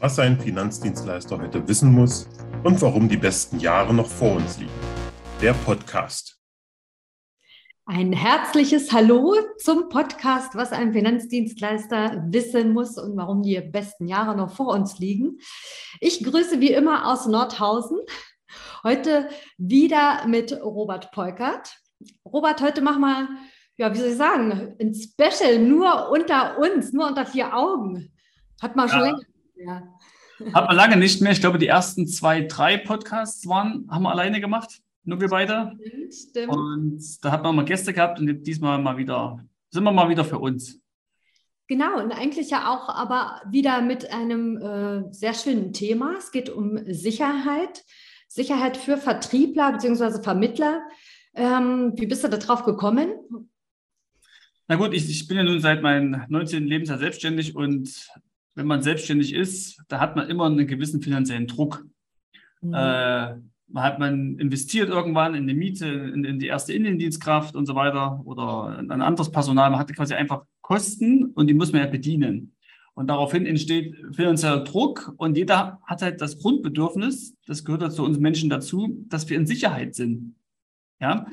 was ein Finanzdienstleister heute wissen muss und warum die besten Jahre noch vor uns liegen. Der Podcast. Ein herzliches Hallo zum Podcast, was ein Finanzdienstleister wissen muss und warum die besten Jahre noch vor uns liegen. Ich grüße wie immer aus Nordhausen. Heute wieder mit Robert Polkert. Robert, heute machen wir, ja, wie soll ich sagen, ein Special nur unter uns, nur unter vier Augen. Hat man ja. schon länger ja. Hat man lange nicht mehr. Ich glaube, die ersten zwei, drei Podcasts waren, haben wir alleine gemacht. Nur wir beide. Stimmt, stimmt. Und da hat man mal Gäste gehabt und diesmal mal wieder, sind wir mal wieder für uns. Genau, und eigentlich ja auch aber wieder mit einem äh, sehr schönen Thema. Es geht um Sicherheit. Sicherheit für Vertriebler bzw. Vermittler. Ähm, wie bist du da drauf gekommen? Na gut, ich, ich bin ja nun seit meinem 19. Lebensjahr selbstständig und wenn man selbstständig ist, da hat man immer einen gewissen finanziellen Druck. Mhm. Äh, man hat man investiert irgendwann in die Miete, in, in, die erste Innendienstkraft und so weiter oder ein anderes Personal. Man hat quasi einfach Kosten und die muss man ja bedienen. Und daraufhin entsteht finanzieller Druck und jeder hat halt das Grundbedürfnis, das gehört ja zu uns Menschen dazu, dass wir in Sicherheit sind. Ja,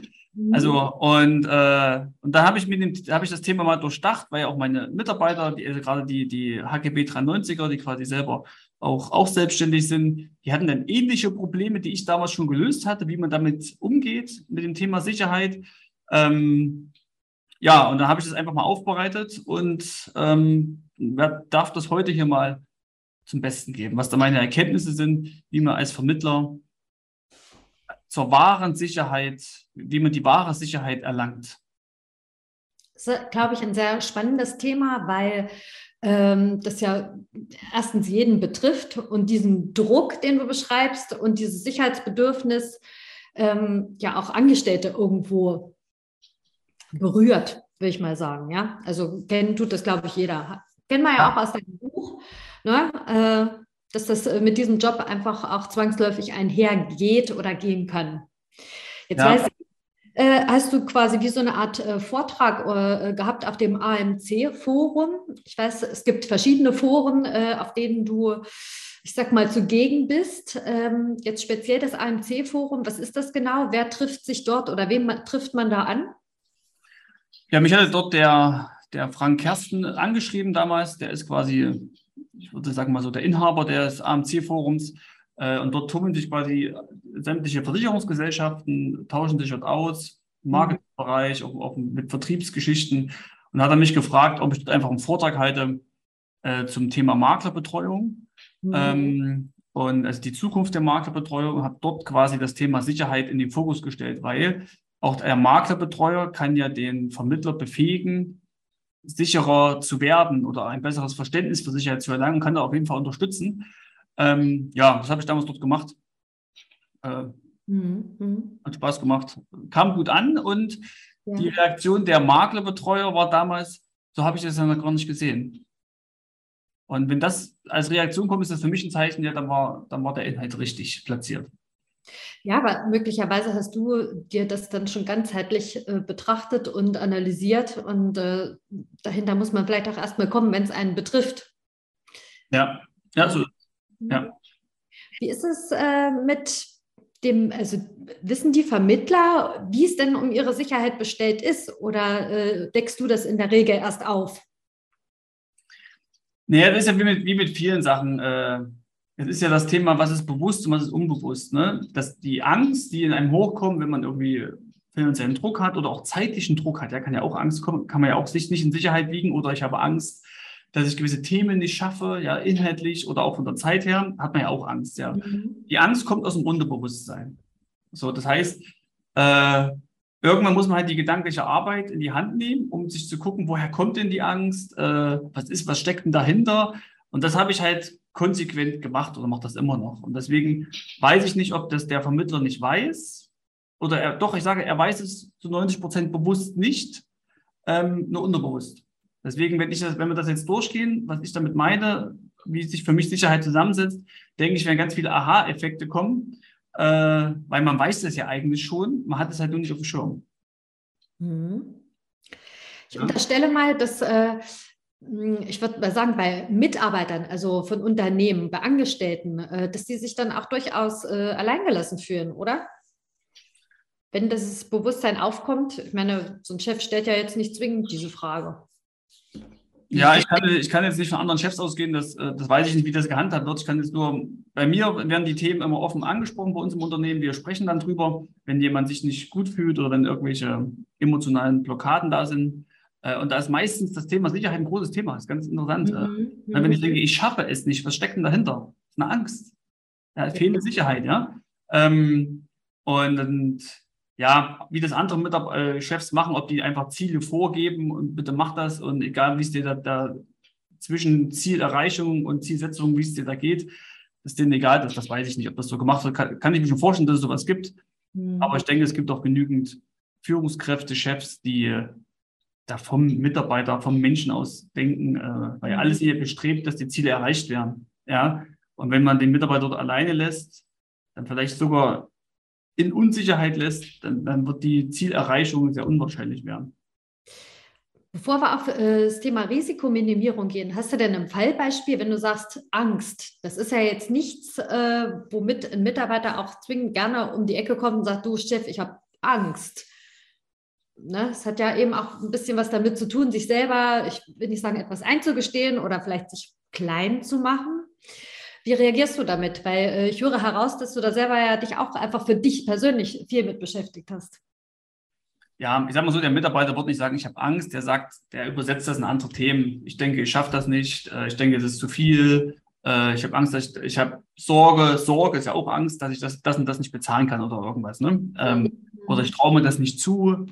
also mhm. und, äh, und da habe ich mir habe ich das Thema mal durchdacht, weil ja auch meine Mitarbeiter, die, also gerade die, die HGB 93er, die quasi selber auch, auch selbstständig sind, die hatten dann ähnliche Probleme, die ich damals schon gelöst hatte, wie man damit umgeht, mit dem Thema Sicherheit. Ähm, ja, und da habe ich das einfach mal aufbereitet und ähm, darf das heute hier mal zum Besten geben, was da meine Erkenntnisse sind, wie man als Vermittler zur wahren Sicherheit, wie man die wahre Sicherheit erlangt? Das ist, glaube ich, ein sehr spannendes Thema, weil ähm, das ja erstens jeden betrifft und diesen Druck, den du beschreibst und dieses Sicherheitsbedürfnis ähm, ja auch Angestellte irgendwo berührt, will ich mal sagen. Ja, also kennen tut das, glaube ich, jeder. Kennen wir ja, ja auch aus deinem Buch. Ne? Dass das äh, mit diesem Job einfach auch zwangsläufig einhergeht oder gehen kann. Jetzt ja. weiß ich, äh, hast du quasi wie so eine Art äh, Vortrag äh, gehabt auf dem AMC-Forum. Ich weiß, es gibt verschiedene Foren, auf denen du, ich sag mal, zugegen bist. Ähm, jetzt speziell das AMC-Forum, was ist das genau? Wer trifft sich dort oder wem man, trifft man da an? Ja, mich hatte dort der, der Frank Kersten angeschrieben damals. Der ist quasi ich würde sagen mal so, der Inhaber des AMC-Forums. Äh, und dort tummeln sich quasi sämtliche Versicherungsgesellschaften, tauschen sich dort aus, im. Marketingbereich, auch, auch, mit Vertriebsgeschichten. Und hat er mich gefragt, ob ich dort einfach einen Vortrag halte äh, zum Thema Maklerbetreuung. Mhm. Ähm, und also die Zukunft der Maklerbetreuung hat dort quasi das Thema Sicherheit in den Fokus gestellt, weil auch der Maklerbetreuer kann ja den Vermittler befähigen, sicherer zu werden oder ein besseres Verständnis für Sicherheit zu erlangen, kann da auf jeden Fall unterstützen. Ähm, ja, das habe ich damals dort gemacht. Äh, mhm. Hat Spaß gemacht. Kam gut an und ja. die Reaktion der Maklerbetreuer war damals, so habe ich das ja noch gar nicht gesehen. Und wenn das als Reaktion kommt, ist das für mich ein Zeichen, ja, dann war, dann war der Inhalt richtig platziert. Ja, aber möglicherweise hast du dir das dann schon ganzheitlich äh, betrachtet und analysiert und äh, dahinter muss man vielleicht auch erstmal kommen, wenn es einen betrifft. Ja, ja, so. Ja. Wie ist es äh, mit dem, also wissen die Vermittler, wie es denn um ihre Sicherheit bestellt ist oder äh, deckst du das in der Regel erst auf? Naja, das ist ja wie mit, wie mit vielen Sachen äh, es ist ja das Thema, was ist bewusst und was ist unbewusst. Ne? Dass die Angst, die in einem hochkommt, wenn man irgendwie finanziellen Druck hat oder auch zeitlichen Druck hat, ja, kann ja auch Angst kommen, kann man ja auch sich nicht in Sicherheit wiegen oder ich habe Angst, dass ich gewisse Themen nicht schaffe, ja, inhaltlich oder auch von der Zeit her, hat man ja auch Angst, ja. Mhm. Die Angst kommt aus dem Unterbewusstsein. So, das heißt, äh, irgendwann muss man halt die gedankliche Arbeit in die Hand nehmen, um sich zu gucken, woher kommt denn die Angst, äh, was ist, was steckt denn dahinter? Und das habe ich halt konsequent gemacht oder macht das immer noch. Und deswegen weiß ich nicht, ob das der Vermittler nicht weiß oder er, doch, ich sage, er weiß es zu 90 Prozent bewusst nicht, ähm, nur unterbewusst. Deswegen, wenn, ich das, wenn wir das jetzt durchgehen, was ich damit meine, wie sich für mich Sicherheit zusammensetzt, denke ich, werden ganz viele Aha-Effekte kommen, äh, weil man weiß das ja eigentlich schon, man hat es halt nur nicht auf dem Schirm. Mhm. Ich unterstelle mal, dass äh, ich würde mal sagen, bei Mitarbeitern, also von Unternehmen, bei Angestellten, äh, dass die sich dann auch durchaus äh, alleingelassen fühlen, oder? Wenn das Bewusstsein aufkommt, ich meine, so ein Chef stellt ja jetzt nicht zwingend diese Frage. Ja, ich kann, ich kann jetzt nicht von anderen Chefs ausgehen, das, äh, das weiß ich nicht, wie das gehandhabt wird. Ich kann jetzt nur, bei mir werden die Themen immer offen angesprochen bei uns im Unternehmen. Wir sprechen dann drüber, wenn jemand sich nicht gut fühlt oder wenn irgendwelche emotionalen Blockaden da sind. Äh, und da ist meistens das Thema Sicherheit ein großes Thema. Das ist ganz interessant. Mhm. Wenn ich denke, ich schaffe es nicht, was steckt denn dahinter? Das ist eine Angst. Ja, fehlende Sicherheit, ja. Ähm, und, und ja, wie das andere Mitab äh, Chefs machen, ob die einfach Ziele vorgeben und bitte mach das und egal wie es dir da, da zwischen Zielerreichung und Zielsetzung, wie es dir da geht, ist denen egal, das, das weiß ich nicht, ob das so gemacht wird, kann, kann ich mir schon vorstellen, dass es sowas gibt. Mhm. Aber ich denke, es gibt auch genügend Führungskräfte, Chefs, die da vom Mitarbeiter, vom Menschen aus denken, äh, weil mhm. alles hier bestrebt, dass die Ziele erreicht werden. Ja, und wenn man den Mitarbeiter dort alleine lässt, dann vielleicht sogar in Unsicherheit lässt, dann, dann wird die Zielerreichung sehr unwahrscheinlich werden. Bevor wir auf äh, das Thema Risikominimierung gehen, hast du denn ein Fallbeispiel, wenn du sagst Angst? Das ist ja jetzt nichts, äh, womit ein Mitarbeiter auch zwingend gerne um die Ecke kommt und sagt, du Chef, ich habe Angst. Ne? Es hat ja eben auch ein bisschen was damit zu tun, sich selber, ich will nicht sagen, etwas einzugestehen oder vielleicht sich klein zu machen. Wie reagierst du damit? Weil äh, ich höre heraus, dass du da selber ja dich auch einfach für dich persönlich viel mit beschäftigt hast. Ja, ich sage mal so, der Mitarbeiter wird nicht sagen, ich habe Angst, der sagt, der übersetzt das in andere Themen. Ich denke, ich schaffe das nicht, äh, ich denke, es ist zu viel, äh, ich habe Angst, ich, ich habe Sorge, Sorge ist ja auch Angst, dass ich das, das und das nicht bezahlen kann oder irgendwas. Ne? Ähm, mhm. Oder ich traue mir das nicht zu,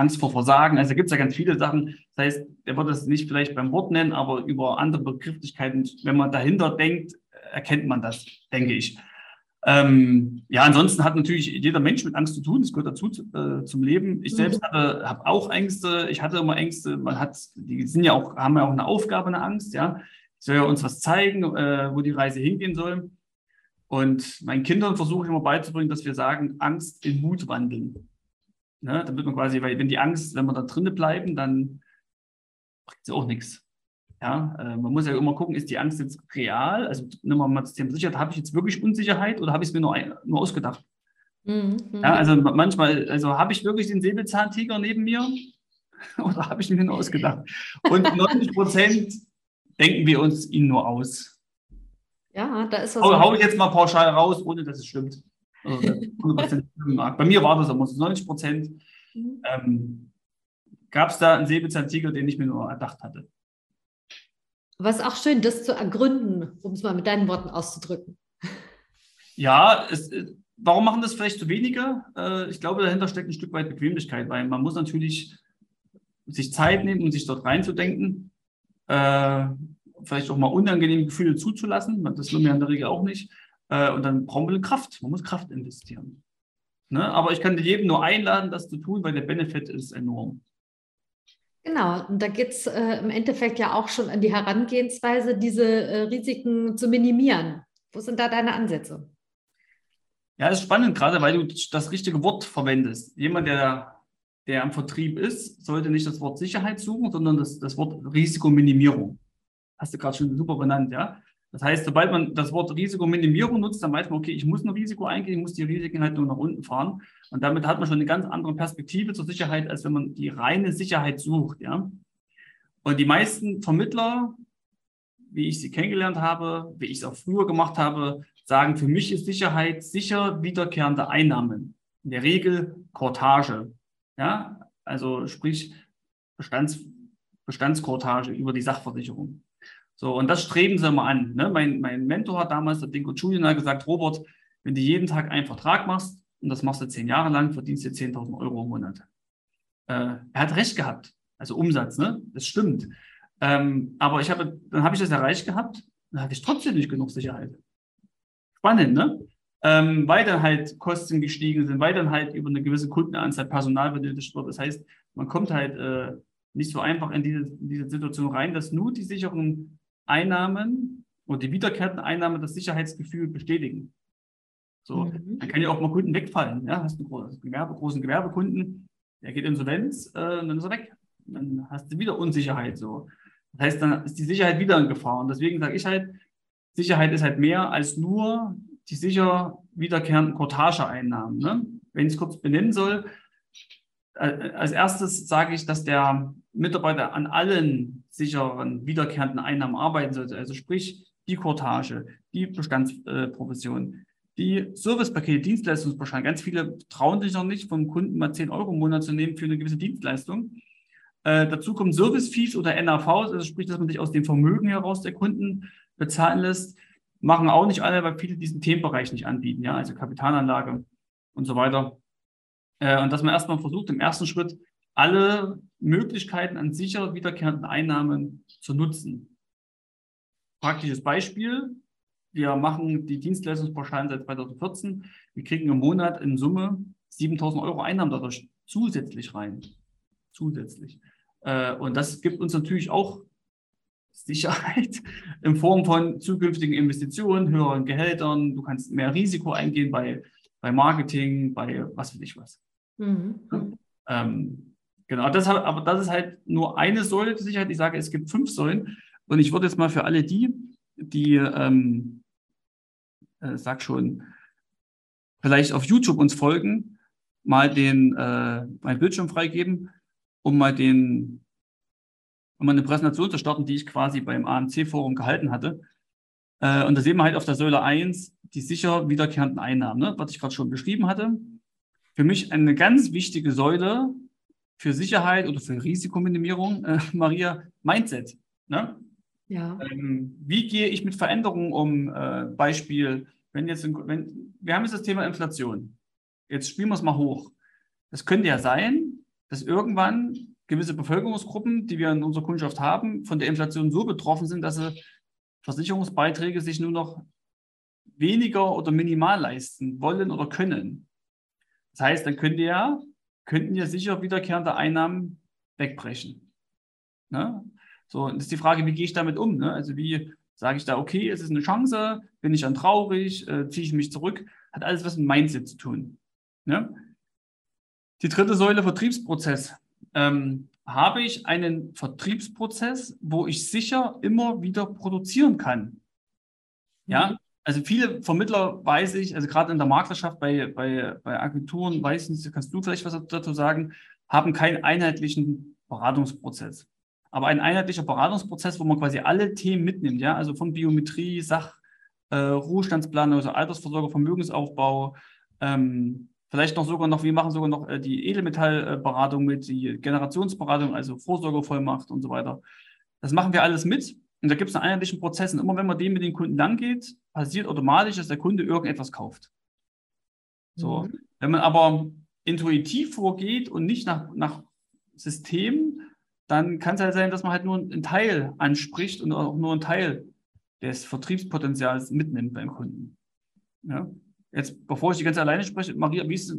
Angst vor Versagen. Also gibt es ja ganz viele Sachen. Das heißt, der wird das nicht vielleicht beim Wort nennen, aber über andere Begrifflichkeiten, wenn man dahinter denkt, erkennt man das, denke ich. Ähm, ja, ansonsten hat natürlich jeder Mensch mit Angst zu tun. Das gehört dazu äh, zum Leben. Ich selbst mhm. habe, habe auch Ängste. Ich hatte immer Ängste. Man hat, die sind ja auch, haben ja auch eine Aufgabe, eine Angst. Ja, ich soll ja uns was zeigen, äh, wo die Reise hingehen soll. Und meinen Kindern versuche ich immer beizubringen, dass wir sagen, Angst in Mut wandeln. Ne? Damit man quasi, weil wenn die Angst, wenn wir da drinnen bleiben, dann bringt sie auch nichts. Ja, äh, man muss ja immer gucken, ist die Angst jetzt real? Also nehmen wir mal das Thema Sicherheit, habe ich jetzt wirklich Unsicherheit oder habe ich es mir nur, nur ausgedacht? Mhm. Ja, also manchmal, also habe ich wirklich den Säbelzahntiger neben mir oder habe ich mir nur ausgedacht? Und 90 Prozent denken wir uns ihn nur aus. Ja, da ist das. Hau, hau ich jetzt mal pauschal raus, ohne dass es stimmt. Also, Bei mir war das aber 90 Prozent. Mhm. Ähm, Gab es da einen Säbelzahntiger, den ich mir nur erdacht hatte? Was auch schön, das zu ergründen, um es mal mit deinen Worten auszudrücken. Ja, es, äh, warum machen das vielleicht zu wenige? Äh, ich glaube, dahinter steckt ein Stück weit Bequemlichkeit, weil man muss natürlich sich Zeit nehmen, um sich dort reinzudenken. Äh, vielleicht auch mal unangenehme Gefühle zuzulassen. Das will mir in der Regel auch nicht. Und dann brauchen wir Kraft. Man muss Kraft investieren. Ne? Aber ich kann jedem nur einladen, das zu tun, weil der Benefit ist enorm. Genau, und da geht es äh, im Endeffekt ja auch schon an die Herangehensweise, diese äh, Risiken zu minimieren. Wo sind da deine Ansätze? Ja, das ist spannend, gerade weil du das richtige Wort verwendest. Jemand, der, der am Vertrieb ist, sollte nicht das Wort Sicherheit suchen, sondern das, das Wort Risikominimierung. Hast du gerade schon super benannt, ja? Das heißt, sobald man das Wort Risikominimierung nutzt, dann weiß man, okay, ich muss ein Risiko eingehen, ich muss die Risiken halt nur nach unten fahren. Und damit hat man schon eine ganz andere Perspektive zur Sicherheit, als wenn man die reine Sicherheit sucht. Ja? Und die meisten Vermittler, wie ich sie kennengelernt habe, wie ich es auch früher gemacht habe, sagen, für mich ist Sicherheit sicher wiederkehrende Einnahmen. In der Regel Kortage. Ja? Also sprich Bestands, Bestandskortage über die Sachversicherung. So, und das streben sie immer an. Ne? Mein, mein Mentor hat damals, der Dinko hat gesagt, Robert, wenn du jeden Tag einen Vertrag machst und das machst du zehn Jahre lang, verdienst du 10.000 Euro im Monat. Äh, er hat recht gehabt. Also Umsatz, ne? Das stimmt. Ähm, aber ich habe, dann habe ich das erreicht gehabt, dann hatte ich trotzdem nicht genug Sicherheit. Spannend, ne? Ähm, weil dann halt Kosten gestiegen sind, weil dann halt über eine gewisse Kundenanzahl Personal benötigt wird. Das heißt, man kommt halt äh, nicht so einfach in diese, in diese Situation rein, dass nur die sicheren Einnahmen oder die wiederkehrenden Einnahmen das Sicherheitsgefühl bestätigen. So, mhm. dann kann ja auch mal Kunden wegfallen. Ja, hast du einen Gewerbe, großen Gewerbekunden, der geht insolvenz, äh, dann ist er weg. Dann hast du wieder Unsicherheit. So. Das heißt, dann ist die Sicherheit wieder in Gefahr. Und deswegen sage ich halt, Sicherheit ist halt mehr als nur die sicher wiederkehrenden Cortageeinnahmen. Ne? Wenn ich es kurz benennen soll, äh, als erstes sage ich, dass der Mitarbeiter an allen sicheren wiederkehrenden Einnahmen arbeiten sollte. Also sprich die Cortage, die Bestandsprovision, die Servicepakete, Dienstleistungspauschalen. Ganz viele trauen sich noch nicht, vom Kunden mal 10 Euro im Monat zu nehmen für eine gewisse Dienstleistung. Äh, dazu kommen Service-Fees oder NAVs, also sprich, dass man sich aus dem Vermögen heraus der Kunden bezahlen lässt. Machen auch nicht alle, weil viele diesen Themenbereich nicht anbieten, ja, also Kapitalanlage und so weiter. Äh, und dass man erstmal versucht, im ersten Schritt alle Möglichkeiten an sicher wiederkehrenden Einnahmen zu nutzen. Praktisches Beispiel. Wir machen die Dienstleistungspauschalen seit 2014. Wir kriegen im Monat in Summe 7000 Euro Einnahmen dadurch zusätzlich rein. Zusätzlich. Äh, und das gibt uns natürlich auch Sicherheit in Form von zukünftigen Investitionen, höheren Gehältern. Du kannst mehr Risiko eingehen bei, bei Marketing, bei was weiß ich was. Mhm. Ähm, genau, das, aber das ist halt nur eine Säule der Sicherheit. Ich sage, es gibt fünf Säulen. Und ich würde jetzt mal für alle die, die, ähm, äh, sag schon, vielleicht auf YouTube uns folgen, mal den, äh, mein Bildschirm freigeben, um mal den, um mal eine Präsentation zu starten, die ich quasi beim AMC-Forum gehalten hatte. Äh, und da sehen wir halt auf der Säule 1 die sicher wiederkehrenden Einnahmen, ne, was ich gerade schon beschrieben hatte. Für mich eine ganz wichtige Säule für Sicherheit oder für Risikominimierung, äh, Maria, Mindset. Ne? Ja. Ähm, wie gehe ich mit Veränderungen um? Äh, Beispiel, wenn jetzt, wenn, wir haben jetzt das Thema Inflation. Jetzt spielen wir es mal hoch. Das könnte ja sein, dass irgendwann gewisse Bevölkerungsgruppen, die wir in unserer Kundschaft haben, von der Inflation so betroffen sind, dass sie Versicherungsbeiträge sich nur noch weniger oder minimal leisten wollen oder können. Das heißt, dann könnte ja, könnten ja sicher wiederkehrende Einnahmen wegbrechen. Ne? So, das ist die Frage, wie gehe ich damit um? Ne? Also wie sage ich da, okay, es ist eine Chance, bin ich dann traurig, äh, ziehe ich mich zurück, hat alles was mit Mindset zu tun. Ne? Die dritte Säule, Vertriebsprozess. Ähm, habe ich einen Vertriebsprozess, wo ich sicher immer wieder produzieren kann? Ja, mhm. Also viele Vermittler weiß ich, also gerade in der Maklerschaft bei, bei, bei Agenturen, weiß ich nicht, kannst du vielleicht was dazu sagen, haben keinen einheitlichen Beratungsprozess. Aber ein einheitlicher Beratungsprozess, wo man quasi alle Themen mitnimmt, ja, also von Biometrie, Sach, äh, Ruhestandsplanung, also Altersvorsorge, Vermögensaufbau, ähm, vielleicht noch sogar noch, wir machen sogar noch äh, die Edelmetallberatung mit, die Generationsberatung, also Vorsorgevollmacht und so weiter. Das machen wir alles mit. Und da gibt es einen einheitlichen Prozess. Und immer wenn man den mit den Kunden lang geht, passiert automatisch, dass der Kunde irgendetwas kauft. So. Mhm. Wenn man aber intuitiv vorgeht und nicht nach, nach System, dann kann es halt sein, dass man halt nur einen Teil anspricht und auch nur einen Teil des Vertriebspotenzials mitnimmt beim Kunden. Ja. Jetzt, bevor ich die ganze alleine spreche, Maria, wie ist,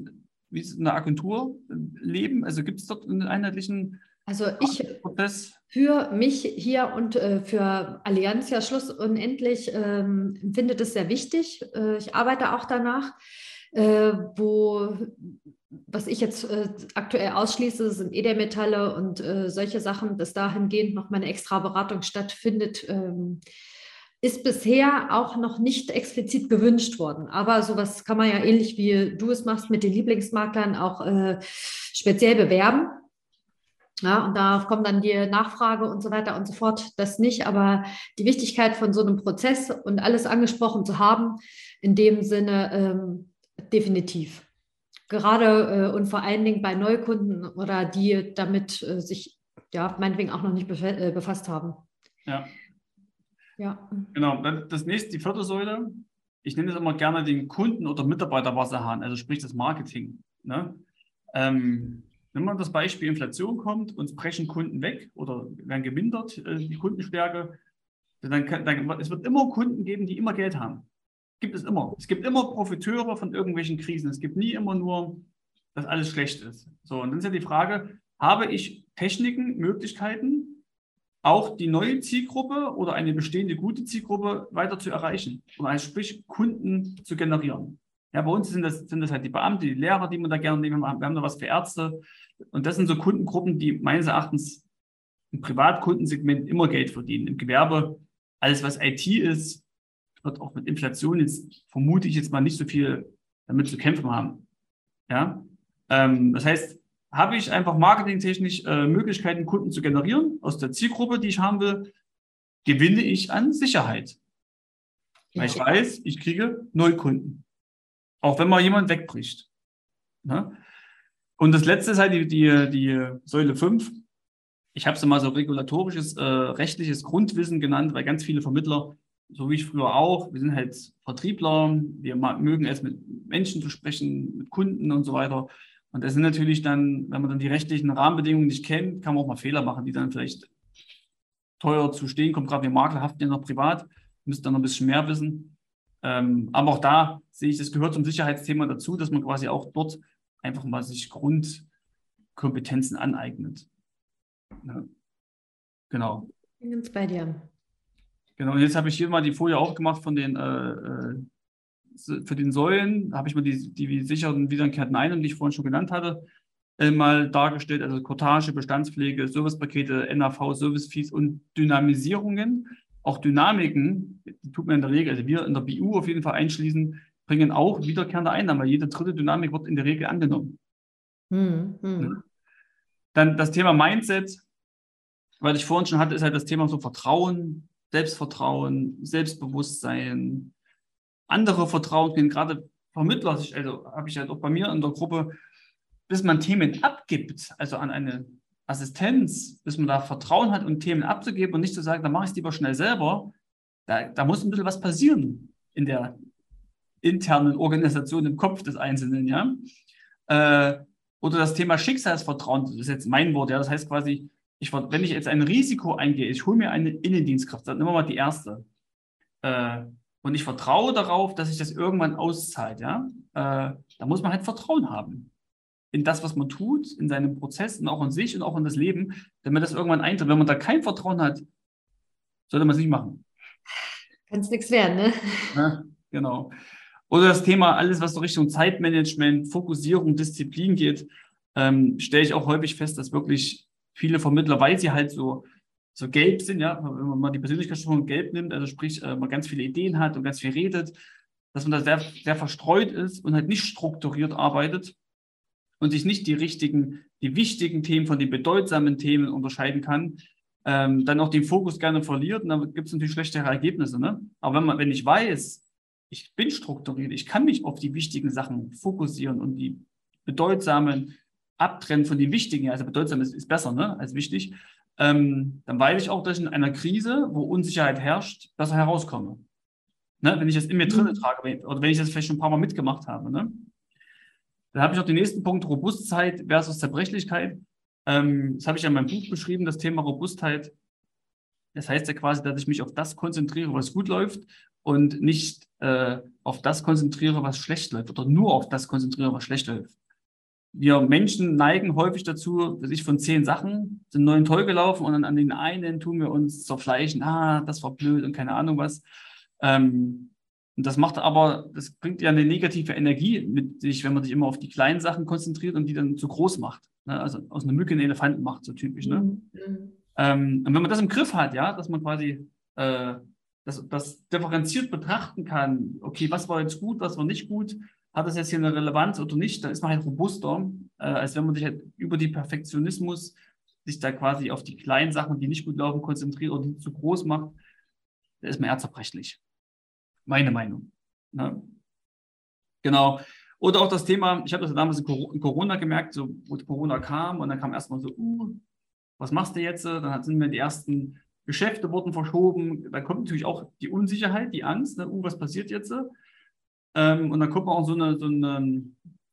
wie ist in der Agentur Leben? Also gibt es dort einen einheitlichen also ich für mich hier und äh, für Allianz ja Schluss unendlich ähm, finde das sehr wichtig. Äh, ich arbeite auch danach, äh, wo was ich jetzt äh, aktuell ausschließe, sind Edelmetalle und äh, solche Sachen, dass dahingehend noch meine extra Beratung stattfindet, ähm, ist bisher auch noch nicht explizit gewünscht worden. Aber sowas kann man ja ähnlich wie du es machst mit den Lieblingsmaklern auch äh, speziell bewerben. Ja, und da kommt dann die Nachfrage und so weiter und so fort. Das nicht, aber die Wichtigkeit von so einem Prozess und alles angesprochen zu haben, in dem Sinne ähm, definitiv gerade äh, und vor allen Dingen bei Neukunden oder die damit äh, sich ja meinetwegen auch noch nicht bef äh, befasst haben. Ja. Ja. Genau. Das nächste, die vierte Säule. Ich nenne es immer gerne den Kunden- oder Mitarbeiterwasserhahn, also sprich das Marketing. Ne? Ähm, wenn man das Beispiel Inflation kommt, uns brechen Kunden weg oder werden gemindert, äh, die Kundenstärke, dann, kann, dann es wird immer Kunden geben, die immer Geld haben. Gibt es immer. Es gibt immer Profiteure von irgendwelchen Krisen. Es gibt nie immer nur, dass alles schlecht ist. So, und dann ist ja die Frage, habe ich Techniken, Möglichkeiten, auch die neue Zielgruppe oder eine bestehende gute Zielgruppe weiter zu erreichen und also sprich Kunden zu generieren. Ja, bei uns sind das, sind das halt die Beamte, die Lehrer, die man da gerne nehmen. Wir haben da was für Ärzte. Und das sind so Kundengruppen, die meines Erachtens im Privatkundensegment immer Geld verdienen. Im Gewerbe, alles was IT ist, wird auch mit Inflation jetzt, vermute ich jetzt mal nicht so viel damit zu kämpfen haben. Ja, ähm, das heißt, habe ich einfach marketingtechnisch äh, Möglichkeiten, Kunden zu generieren aus der Zielgruppe, die ich haben will, gewinne ich an Sicherheit. Weil ich weiß, ich kriege Neukunden. Auch wenn mal jemand wegbricht. Ja? Und das letzte ist halt die, die, die Säule 5. Ich habe es mal so regulatorisches, äh, rechtliches Grundwissen genannt, weil ganz viele Vermittler, so wie ich früher auch, wir sind halt Vertriebler, wir mögen es mit Menschen zu sprechen, mit Kunden und so weiter. Und das sind natürlich dann, wenn man dann die rechtlichen Rahmenbedingungen nicht kennt, kann man auch mal Fehler machen, die dann vielleicht teuer zu stehen kommen. Gerade wir Makler haften ja noch privat, müsst dann noch ein bisschen mehr wissen. Ähm, aber auch da sehe ich, das gehört zum Sicherheitsthema dazu, dass man quasi auch dort einfach mal sich Grundkompetenzen aneignet. Ja. Genau. Ich bin ganz bei dir. Genau, und jetzt habe ich hier mal die Folie aufgemacht von den, äh, äh für den Säulen, habe ich mal die, die sicheren wiederkehrten Einnahmen, die ich vorhin schon genannt hatte, äh, mal dargestellt, also Cottage, Bestandspflege, Servicepakete, NAV, Service-Fees und Dynamisierungen. Auch Dynamiken, die tut man in der Regel, also wir in der BU auf jeden Fall einschließen, bringen auch wiederkehrende Einnahmen, weil jede dritte Dynamik wird in der Regel angenommen. Hm, hm. Dann das Thema Mindset, weil ich vorhin schon hatte, ist halt das Thema so Vertrauen, Selbstvertrauen, Selbstbewusstsein, andere Vertrauen können, gerade Vermittler, also habe ich halt auch bei mir in der Gruppe, bis man Themen abgibt, also an eine Assistenz, bis man da Vertrauen hat und Themen abzugeben und nicht zu sagen, da mache ich es lieber schnell selber, da, da muss ein bisschen was passieren in der internen Organisation im Kopf des Einzelnen, ja. Äh, oder das Thema Schicksalsvertrauen, das ist jetzt mein Wort, ja, das heißt quasi, ich, wenn ich jetzt ein Risiko eingehe, ich hole mir eine Innendienstkraft, dann nehmen wir mal die erste. Äh, und ich vertraue darauf, dass sich das irgendwann auszahlt, ja, äh, da muss man halt Vertrauen haben in das, was man tut, in seinem Prozess und auch in sich und auch in das Leben, damit das irgendwann eintritt. Wenn man da kein Vertrauen hat, sollte man es nicht machen. Kann es nichts werden, ne? Ja, genau. Oder das Thema, alles, was so Richtung Zeitmanagement, Fokussierung, Disziplin geht, ähm, stelle ich auch häufig fest, dass wirklich viele Vermittler, weil sie halt so, so gelb sind, ja, wenn man mal die Persönlichkeitsstörung gelb nimmt, also sprich, äh, man ganz viele Ideen hat und ganz viel redet, dass man da sehr, sehr verstreut ist und halt nicht strukturiert arbeitet und sich nicht die richtigen, die wichtigen Themen von den bedeutsamen Themen unterscheiden kann, ähm, dann auch den Fokus gerne verliert und dann gibt es natürlich schlechtere Ergebnisse. Ne? Aber wenn man, wenn ich weiß, ich bin strukturiert, ich kann mich auf die wichtigen Sachen fokussieren und die bedeutsamen abtrennen von den wichtigen, also bedeutsam ist, ist besser ne, als wichtig, ähm, dann weiß ich auch, dass ich in einer Krise, wo Unsicherheit herrscht, besser herauskomme. Ne, wenn ich das in mir drin mhm. trage oder wenn ich das vielleicht schon ein paar Mal mitgemacht habe. Ne? Dann habe ich noch den nächsten Punkt, Robustheit versus Zerbrechlichkeit. Ähm, das habe ich ja in meinem Buch beschrieben, das Thema Robustheit. Das heißt ja quasi, dass ich mich auf das konzentriere, was gut läuft und nicht äh, auf das konzentriere, was schlecht läuft oder nur auf das konzentriere, was schlecht läuft. Wir Menschen neigen häufig dazu, dass ich von zehn Sachen sind neun toll gelaufen und dann an den einen tun wir uns zerfleischen, ah, das war blöd und keine Ahnung was. Ähm, und das macht aber, das bringt ja eine negative Energie mit sich, wenn man sich immer auf die kleinen Sachen konzentriert und die dann zu groß macht. Ne? Also aus einer Mücke einen Elefanten macht, so typisch. Ne? Mhm. Ähm, und wenn man das im Griff hat, ja, dass man quasi äh, das, das differenziert betrachten kann, okay, was war jetzt gut, was war nicht gut, hat das jetzt hier eine Relevanz oder nicht, dann ist man halt robuster, äh, als wenn man sich halt über die Perfektionismus sich da quasi auf die kleinen Sachen, die nicht gut laufen, konzentriert oder die zu groß macht, da ist man eher zerbrechlich. Meine Meinung. Ne? Genau. Oder auch das Thema, ich habe das damals in Corona gemerkt, so wo Corona kam und dann kam erstmal so, uh, was machst du jetzt? Dann sind mir die ersten Geschäfte wurden verschoben. Da kommt natürlich auch die Unsicherheit, die Angst, ne? uh, was passiert jetzt? Ähm, und dann kommt man auch so eine, so eine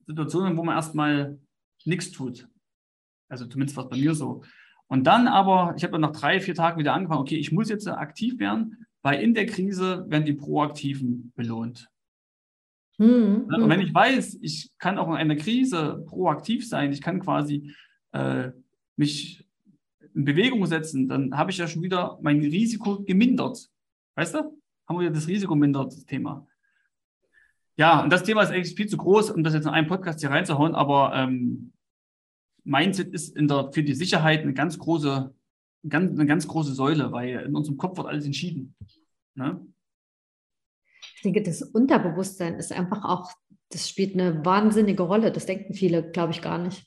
Situation, wo man erstmal nichts tut. Also zumindest war es bei mir so. Und dann aber, ich habe dann nach drei, vier Tagen wieder angefangen, okay, ich muss jetzt aktiv werden weil in der Krise werden die Proaktiven belohnt. Mhm. Und wenn ich weiß, ich kann auch in einer Krise proaktiv sein, ich kann quasi äh, mich in Bewegung setzen, dann habe ich ja schon wieder mein Risiko gemindert. Weißt du? Haben wir ja das Risiko mindert, das Thema. Ja, und das Thema ist eigentlich viel zu groß, um das jetzt in einen Podcast hier reinzuhauen, aber ähm, Mindset ist in der, für die Sicherheit eine ganz große ganz, eine ganz große Säule, weil in unserem Kopf wird alles entschieden. Ne? Ich denke, das Unterbewusstsein ist einfach auch, das spielt eine wahnsinnige Rolle. Das denken viele, glaube ich, gar nicht.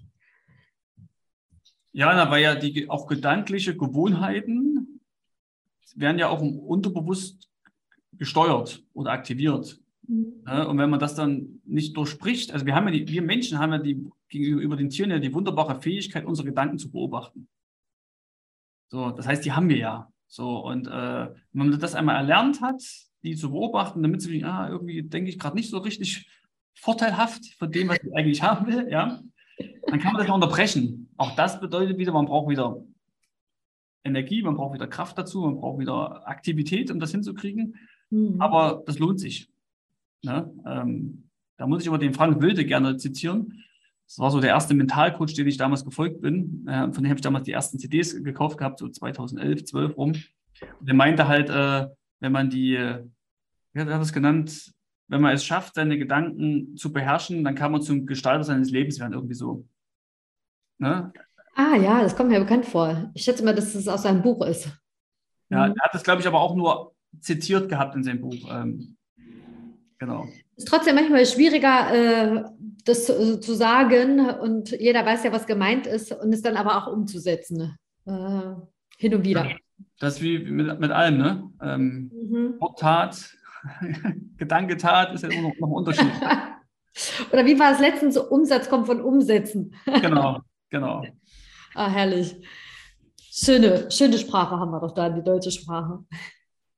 Ja, na, weil ja die auch gedankliche Gewohnheiten werden ja auch unterbewusst gesteuert oder aktiviert. Mhm. Ja, und wenn man das dann nicht durchspricht, also wir haben ja die, wir Menschen haben ja die gegenüber den Tieren ja die wunderbare Fähigkeit, unsere Gedanken zu beobachten. So, das heißt, die haben wir ja. So, und äh, wenn man das einmal erlernt hat, die zu beobachten, damit sie, ah, irgendwie denke ich gerade nicht so richtig vorteilhaft von dem, was ich eigentlich haben will, ja, dann kann man das ja unterbrechen. Auch das bedeutet wieder, man braucht wieder Energie, man braucht wieder Kraft dazu, man braucht wieder Aktivität, um das hinzukriegen. Mhm. Aber das lohnt sich. Ne? Ähm, da muss ich aber den Frank Wilde gerne zitieren. Das war so der erste Mentalcoach, den ich damals gefolgt bin. Äh, von dem habe ich damals die ersten CDs gekauft gehabt, so 2011, 12 rum. Und der meinte halt, äh, wenn man die, äh, wie hat er das genannt, wenn man es schafft, seine Gedanken zu beherrschen, dann kann man zum Gestalter seines Lebens werden, irgendwie so. Ne? Ah ja, das kommt mir bekannt vor. Ich schätze mal, dass es aus seinem Buch ist. Ja, mhm. er hat das, glaube ich, aber auch nur zitiert gehabt in seinem Buch. Ähm, genau. Ist trotzdem manchmal schwieriger, äh, das zu, zu, sagen und jeder weiß ja, was gemeint ist und es dann aber auch umzusetzen. Äh, hin und wieder. Das ist wie mit, mit allem, ne? Ähm, mhm. Tat, Gedanke, Tat ist ja immer noch, noch ein Unterschied. Oder wie war es letztens? Umsatz kommt von Umsetzen. genau, genau. Ah, herrlich. Schöne, schöne Sprache haben wir doch da, die deutsche Sprache.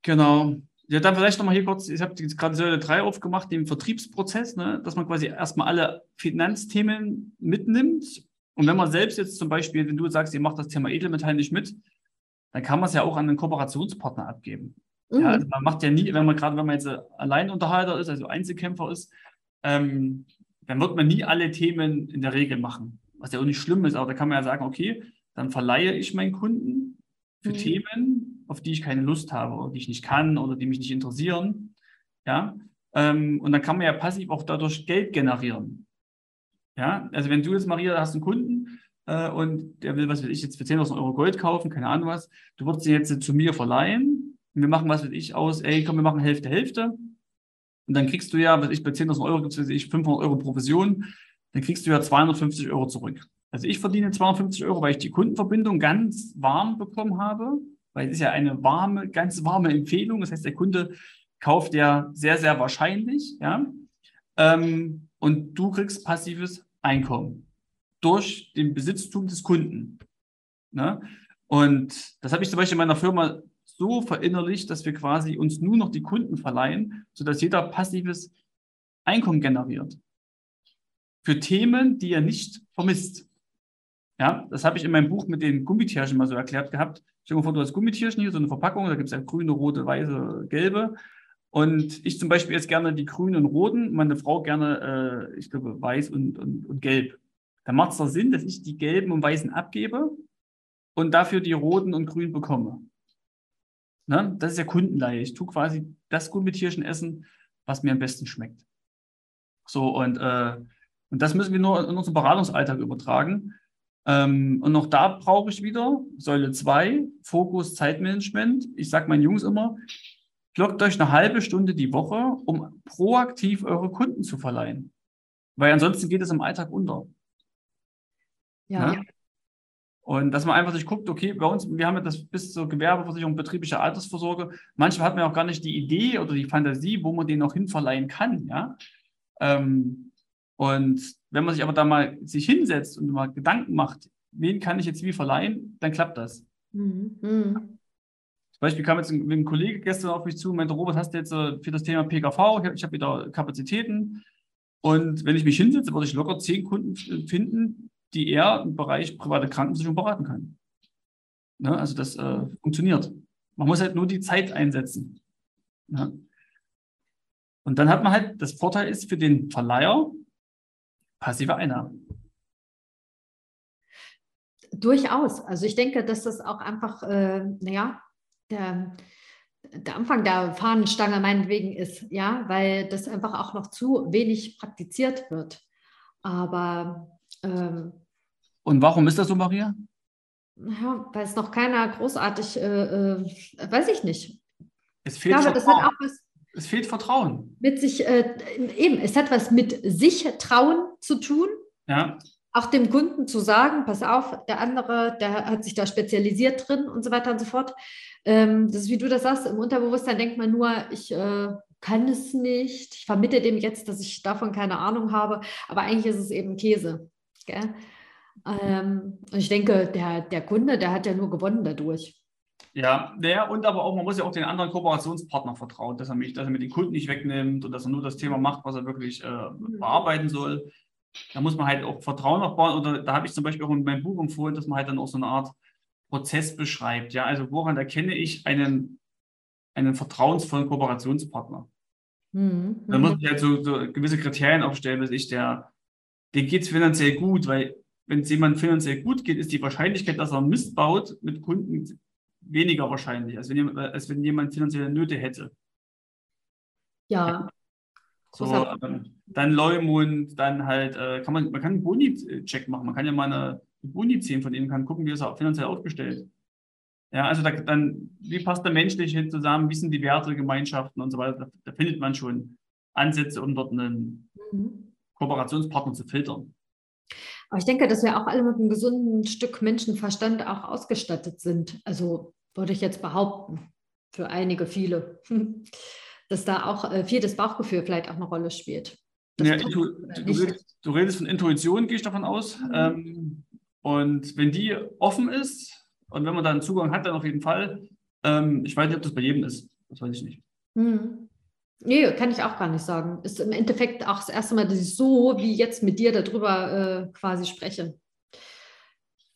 Genau. Ja, dann vielleicht nochmal hier kurz, ich habe gerade Säule 3 aufgemacht, den Vertriebsprozess, ne, dass man quasi erstmal alle Finanzthemen mitnimmt. Und wenn man selbst jetzt zum Beispiel, wenn du sagst, ihr macht das Thema Edelmetall nicht mit, dann kann man es ja auch an einen Kooperationspartner abgeben. Mhm. Ja, also man macht ja nie, wenn man gerade, wenn man jetzt Alleinunterhalter ist, also Einzelkämpfer ist, ähm, dann wird man nie alle Themen in der Regel machen. Was ja auch nicht schlimm ist, aber da kann man ja sagen, okay, dann verleihe ich meinen Kunden für mhm. Themen, auf die ich keine Lust habe oder die ich nicht kann oder die mich nicht interessieren. Ja, ähm, und dann kann man ja passiv auch dadurch Geld generieren. Ja, also wenn du jetzt, Maria, hast einen Kunden äh, und der will, was will ich jetzt für 10.000 Euro Gold kaufen, keine Ahnung was, du würdest sie jetzt zu mir verleihen und wir machen, was will ich, aus, ey, komm, wir machen Hälfte, Hälfte. Und dann kriegst du ja, was ich bei 10.000 Euro gibt es, ich 500 Euro Provision, dann kriegst du ja 250 Euro zurück. Also ich verdiene 250 Euro, weil ich die Kundenverbindung ganz warm bekommen habe, weil es ist ja eine warme, ganz warme Empfehlung. Das heißt, der Kunde kauft ja sehr, sehr wahrscheinlich, ja. Ähm, und du kriegst passives Einkommen durch den Besitztum des Kunden. Ne? Und das habe ich zum Beispiel in meiner Firma so verinnerlicht, dass wir quasi uns nur noch die Kunden verleihen, sodass jeder passives Einkommen generiert. Für Themen, die er nicht vermisst. Ja, das habe ich in meinem Buch mit den Gummitierchen mal so erklärt gehabt. Stell dir vor, du hast Gummitierchen hier, so eine Verpackung, da gibt es ja grüne, rote, weiße, gelbe. Und ich zum Beispiel jetzt gerne die grünen und roten, meine Frau gerne, äh, ich glaube, weiß und, und, und gelb. Da macht es doch Sinn, dass ich die gelben und weißen abgebe und dafür die roten und grünen bekomme. Ne? Das ist ja Kundenleihe. Ich tue quasi das Gummitierchen essen, was mir am besten schmeckt. So, und, äh, und das müssen wir nur in unseren Beratungsalltag übertragen. Ähm, und noch da brauche ich wieder Säule 2, Fokus Zeitmanagement. Ich sage meinen Jungs immer, blockt euch eine halbe Stunde die Woche, um proaktiv eure Kunden zu verleihen. Weil ansonsten geht es im Alltag unter. Ja. ja? Und dass man einfach sich guckt, okay, bei uns, wir haben ja das bis zur Gewerbeversicherung, betriebliche Altersvorsorge. Manchmal hat man auch gar nicht die Idee oder die Fantasie, wo man den noch hinverleihen kann, ja. Ähm, und wenn man sich aber da mal sich hinsetzt und mal Gedanken macht, wen kann ich jetzt wie verleihen, dann klappt das. Mhm. mhm. Zum Beispiel kam jetzt ein, ein, Kollege gestern auf mich zu und meinte, Robert, hast du jetzt äh, für das Thema PKV, ich habe hab wieder Kapazitäten. Und wenn ich mich hinsetze, würde ich locker zehn Kunden finden, die er im Bereich private Krankenversicherung beraten kann. Ne? Also das äh, funktioniert. Man muss halt nur die Zeit einsetzen. Ne? Und dann hat man halt, das Vorteil ist für den Verleiher, passive Einnahmen. Durchaus. Also ich denke, dass das auch einfach, äh, naja, der, der Anfang der Fahnenstange meinetwegen ist, ja, weil das einfach auch noch zu wenig praktiziert wird. Aber ähm, und warum ist das so, Maria? Ja, weil es noch keiner großartig, äh, äh, weiß ich nicht. Es fehlt, glaube, Vertrauen. auch was es fehlt Vertrauen. mit sich, äh, eben, es hat was mit sich trauen zu tun. Ja, Auch dem Kunden zu sagen, pass auf, der andere, der hat sich da spezialisiert drin und so weiter und so fort. Ähm, das ist, wie du das sagst, im Unterbewusstsein denkt man nur, ich äh, kann es nicht. Ich vermittle dem jetzt, dass ich davon keine Ahnung habe. Aber eigentlich ist es eben Käse. Gell? Ähm, und ich denke, der, der Kunde, der hat ja nur gewonnen dadurch. Ja, naja, und aber auch, man muss ja auch den anderen Kooperationspartner vertrauen, dass er mich, dass er mir den Kunden nicht wegnimmt und dass er nur das Thema macht, was er wirklich äh, bearbeiten soll. Da muss man halt auch Vertrauen aufbauen. Oder da habe ich zum Beispiel auch in meinem Buch empfohlen, dass man halt dann auch so eine Art Prozess beschreibt. Ja, also woran erkenne ich einen, einen vertrauensvollen Kooperationspartner? Mhm. Da muss ich halt so, so gewisse Kriterien aufstellen, dass ich der, dem geht es finanziell gut, weil wenn es jemand finanziell gut geht, ist die Wahrscheinlichkeit, dass er Mist baut mit Kunden weniger wahrscheinlich, als wenn jemand, als wenn jemand finanzielle Nöte hätte. Ja. So, ähm, dann Leumund, dann halt, äh, kann man, man kann einen Boni-Check machen, man kann ja mal eine Boni ziehen von ihm, kann gucken, wie ist er finanziell aufgestellt. Ja, also da, dann, wie passt der menschlich hin zusammen, wie sind die Werte, Gemeinschaften und so weiter, da, da findet man schon Ansätze, um dort einen Mhm. Kooperationspartner zu filtern. Aber ich denke, dass wir auch alle mit einem gesunden Stück Menschenverstand auch ausgestattet sind. Also würde ich jetzt behaupten, für einige, viele, dass da auch äh, viel das Bauchgefühl vielleicht auch eine Rolle spielt. Ja, du, redest, du redest von Intuition, gehe ich davon aus. Mhm. Ähm, und wenn die offen ist und wenn man da einen Zugang hat, dann auf jeden Fall. Ähm, ich weiß nicht, ob das bei jedem ist. Das weiß ich nicht. Hm. Nee, kann ich auch gar nicht sagen. Ist im Endeffekt auch das erste Mal, dass ich so wie jetzt mit dir darüber äh, quasi spreche.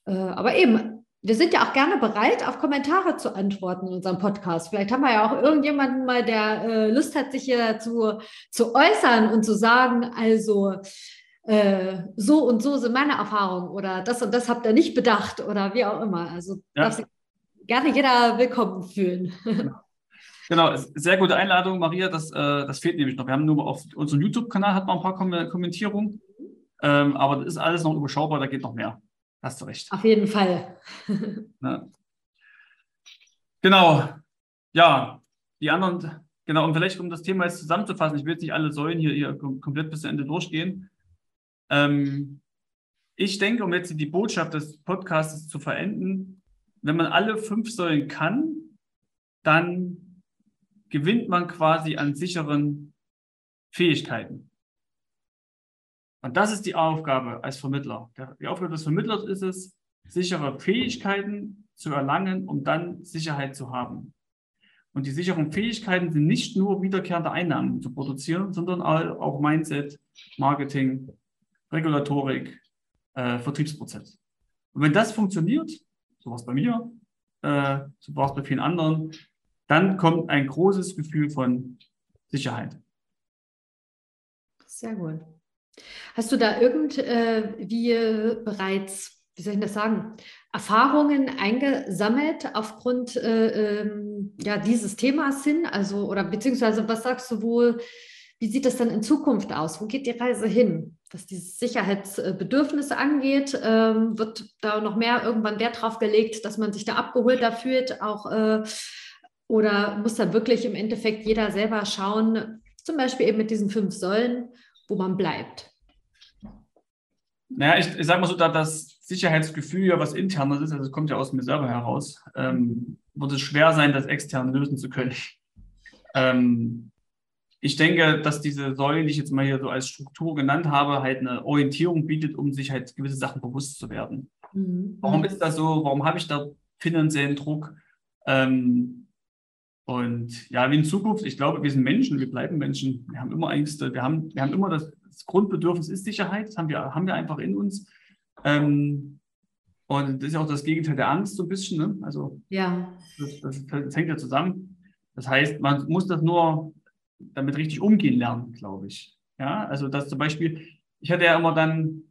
Äh, aber eben, wir sind ja auch gerne bereit, auf Kommentare zu antworten in unserem Podcast. Vielleicht haben wir ja auch irgendjemanden mal, der äh, Lust hat, sich hier zu, zu äußern und zu sagen, also äh, so und so sind meine Erfahrungen oder das und das habt ihr nicht bedacht oder wie auch immer. Also Ja. darf sich gerne jeder willkommen fühlen. Genau, sehr gute Einladung, Maria. Das, äh, das fehlt nämlich noch. Wir haben nur auf unserem YouTube-Kanal hat man ein paar Kom Kommentierungen. Ähm, aber das ist alles noch überschaubar, da geht noch mehr. Hast du recht. Auf jeden Fall. Ne? Genau. Ja, die anderen, genau, und vielleicht um das Thema jetzt zusammenzufassen, ich will jetzt nicht alle Säulen hier, hier kom komplett bis zu Ende durchgehen. Ähm, ich denke, um jetzt die Botschaft des Podcasts zu verenden, wenn man alle fünf Säulen kann, dann gewinnt man quasi an sicheren Fähigkeiten. Und das ist die Aufgabe als Vermittler. Die Aufgabe des Vermittlers ist es, sichere Fähigkeiten zu erlangen, um dann Sicherheit zu haben. Und die sicheren Fähigkeiten sind nicht nur wiederkehrende Einnahmen zu produzieren, sondern auch Mindset, Marketing, Regulatorik, äh, Vertriebsprozess. Und wenn das funktioniert, so war es bei mir, äh, so war es bei vielen anderen, dann kommt ein großes Gefühl von Sicherheit. Sehr gut. Hast du da irgendwie äh, bereits, wie soll ich das sagen, Erfahrungen eingesammelt aufgrund äh, ähm, ja, dieses Themas hin? Also, oder beziehungsweise was sagst du wohl, wie sieht das dann in Zukunft aus? Wo geht die Reise hin? Was dieses Sicherheitsbedürfnisse angeht, ähm, wird da noch mehr irgendwann Wert drauf gelegt, dass man sich da abgeholter fühlt, auch äh, oder muss da wirklich im Endeffekt jeder selber schauen, zum Beispiel eben mit diesen fünf Säulen, wo man bleibt? Naja, ich, ich sage mal so, da das Sicherheitsgefühl ja was internes ist, also es kommt ja aus mir selber heraus, ähm, wird es schwer sein, das extern lösen zu können. Ähm, ich denke, dass diese Säulen, die ich jetzt mal hier so als Struktur genannt habe, halt eine Orientierung bietet, um sich halt gewisse Sachen bewusst zu werden. Mhm. Warum ist das so? Warum habe ich da finanziellen Druck? Ähm, und ja, wie in Zukunft, ich glaube, wir sind Menschen, wir bleiben Menschen. Wir haben immer Ängste, wir haben, wir haben immer das, das Grundbedürfnis ist Sicherheit, das haben wir, haben wir einfach in uns. Ähm, und das ist ja auch das Gegenteil der Angst so ein bisschen. Ne? Also Ja, das, das, das hängt ja zusammen. Das heißt, man muss das nur damit richtig umgehen lernen, glaube ich. Ja, also dass zum Beispiel, ich hatte ja immer dann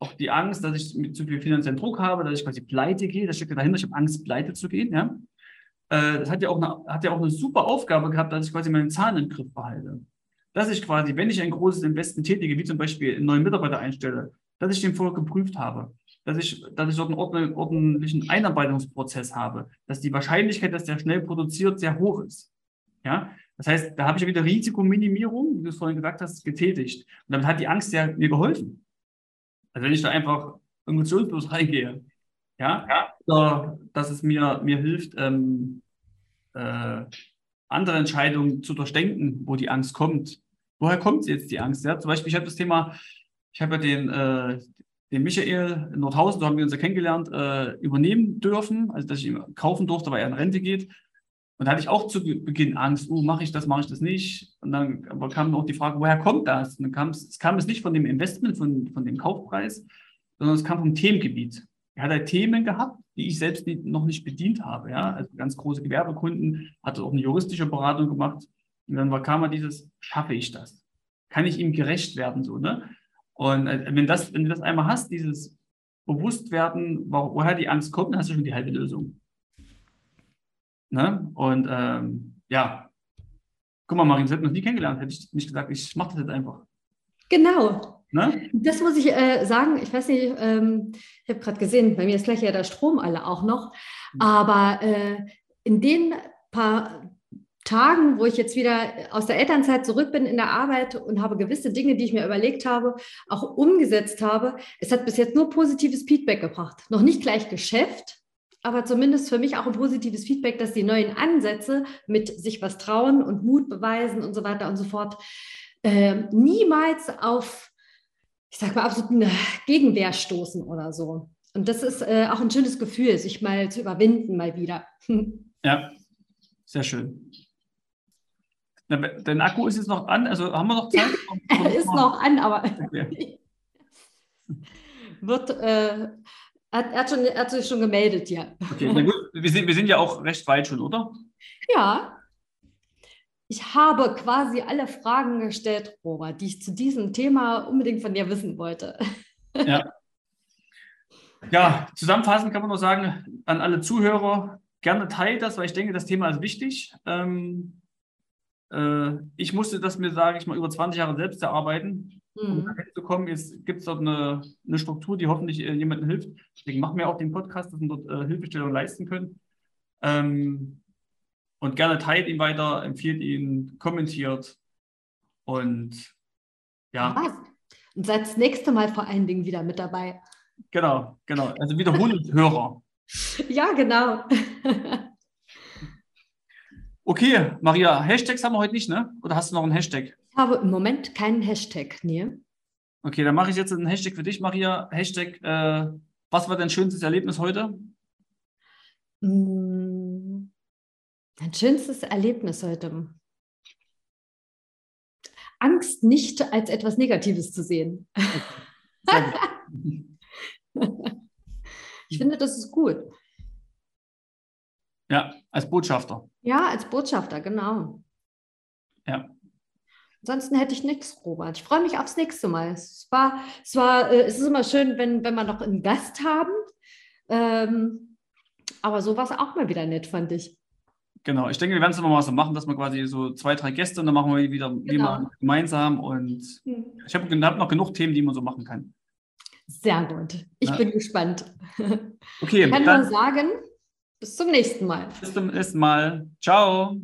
auch die Angst, dass ich mit zu viel finanziellen Druck habe, dass ich quasi pleite gehe. Das steckt ja dahinter, ich habe Angst, pleite zu gehen. Ja? Äh, das hat ja, auch eine, hat ja auch eine super Aufgabe gehabt, dass ich quasi meine Zahlen im Griff behalte. Dass ich quasi, wenn ich ein großes Investment tätige, wie zum Beispiel einen neuen Mitarbeiter einstelle, dass ich den vorher geprüft habe. dass ich, dass ich dort einen ordentlichen Einarbeitungsprozess habe, dass die Wahrscheinlichkeit, dass der schnell produziert, sehr hoch ist. Ja, das heißt, da habe ich ja wieder Risikominimierung, wie du es vorhin gesagt hast, getätigt. Und damit hat die Angst ja mir geholfen. Also wenn ich da einfach emotionslos reingehe, ja, ja. Oder, dass es mir, mir hilft, ähm, äh, andere Entscheidungen zu durchdenken, wo die Angst kommt. Woher kommt jetzt die Angst? Ja? Zum Beispiel, ich habe das Thema, ich habe ja den, äh, den Michael in Nordhausen, so haben wir uns ja kennengelernt, äh, übernehmen dürfen, also dass ich ihn kaufen durfte, weil er in Rente geht. Und da hatte ich auch zu Beginn Angst, oh, mache ich das, mache ich das nicht? Und dann kam auch die Frage, woher kommt das? Und dann kam es, es kam es nicht von dem Investment, von, von dem Kaufpreis, sondern es kam vom Themengebiet. Er hat halt Themen gehabt, die ich selbst noch nicht bedient habe. Ja? Also ganz große Gewerbekunden, hatte auch eine juristische Beratung gemacht. Und dann war, kam mal dieses, schaffe ich das? Kann ich ihm gerecht werden? So, ne? Und äh, wenn, das, wenn du das einmal hast, dieses Bewusstwerden, woher die Angst kommt, dann hast du schon die halbe Lösung. Ne? Und ähm, ja, guck mal, Marin, das hätten wir noch nie kennengelernt, hätte ich nicht gesagt, ich mache das jetzt einfach. Genau. Ne? Das muss ich äh, sagen. Ich weiß nicht, ähm, ich habe gerade gesehen, bei mir ist gleich ja der Strom alle auch noch. Mhm. Aber äh, in den paar Tagen, wo ich jetzt wieder aus der Elternzeit zurück bin in der Arbeit und habe gewisse Dinge, die ich mir überlegt habe, auch umgesetzt habe, es hat bis jetzt nur positives Feedback gebracht. Noch nicht gleich Geschäft, aber zumindest für mich auch ein positives Feedback, dass die neuen Ansätze mit sich was trauen und Mut beweisen und so weiter und so fort äh, niemals auf, ich sag mal, absoluten Gegenwehr stoßen oder so. Und das ist äh, auch ein schönes Gefühl, sich mal zu überwinden, mal wieder. Ja, sehr schön. Dein Akku ist jetzt noch an, also haben wir noch Zeit? Er ist noch an, aber okay. wird, äh, er, hat schon, hat sich schon gemeldet, ja. Okay, na gut. Wir sind, wir sind ja auch recht weit schon, oder? Ja. Ich habe quasi alle Fragen gestellt, Robert, die ich zu diesem Thema unbedingt von dir wissen wollte. Ja. Ja, zusammenfassend kann man nur sagen, an alle Zuhörer, gerne teilt das, weil ich denke, das Thema ist wichtig. Ähm, äh, ich musste das mir, sage ich mal, über 20 Jahre selbst erarbeiten um mhm. zu kommen, gibt es dort eine, eine, Struktur, die hoffentlich äh, jemandem hilft. Deswegen machen wir auch den Podcast, dass wir dort äh, Hilfestellung leisten können. Ähm, und gerne teilt ihn weiter, empfiehlt ihn, kommentiert und ja. ja. Und seid das nächste Mal vor allen Dingen wieder mit dabei. Genau, genau. Also wiederholend Hörer. Ja, genau. okay, Maria, Hashtags haben wir heute nicht, ne? Oder hast du noch einen Hashtag? habe im Moment keinen Hashtag, nee. Okay, dann mache ich jetzt einen Hashtag für dich, Maria. Hashtag, äh, was war dein schönstes Erlebnis heute? Mein mm, schönstes Erlebnis heute. Angst nicht als etwas Negatives zu sehen. ich finde, das ist gut. Ja, als Botschafter. Ja, als Botschafter, genau. Ja. Ansonsten hätte ich nichts, Robert. Ich freue mich aufs nächste Mal. Es, war, es, war, äh, es ist immer schön, wenn, wenn wir noch einen Gast haben. Ähm, aber so war es auch mal wieder nett, fand ich. Genau, ich denke, wir werden es immer mal so machen, dass wir quasi so zwei, drei Gäste und dann machen wir wieder genau. gemeinsam. Und hm. ich habe hab noch genug Themen, die man so machen kann. Sehr gut. Ich ja. bin gespannt. Okay, ich kann dann, nur sagen, bis zum nächsten Mal. Bis zum nächsten Mal. Ciao.